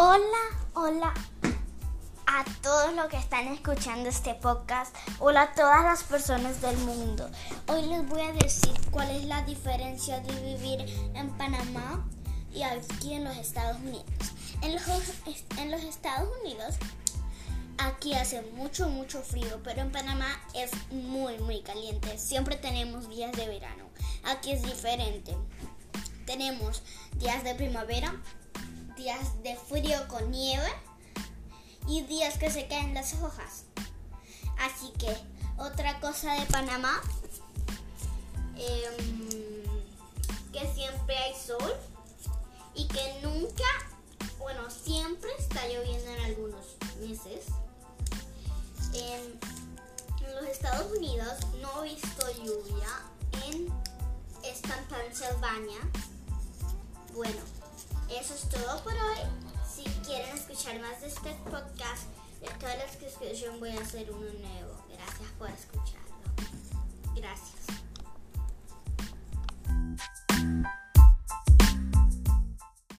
Hola, hola a todos los que están escuchando este podcast. Hola a todas las personas del mundo. Hoy les voy a decir cuál es la diferencia de vivir en Panamá y aquí en los Estados Unidos. En los, en los Estados Unidos aquí hace mucho, mucho frío, pero en Panamá es muy, muy caliente. Siempre tenemos días de verano. Aquí es diferente. Tenemos días de primavera, días de frío con nieve y días que se caen las hojas. Así que otra cosa de Panamá, em, que siempre hay sol y que nunca, bueno, siempre está lloviendo en algunos meses. En, los Estados Unidos no he visto lluvia en esta Pennsylvania. Bueno, eso es todo por hoy. Si quieren escuchar más de este podcast, de toda la descripción voy a hacer uno nuevo. Gracias por. Gracias.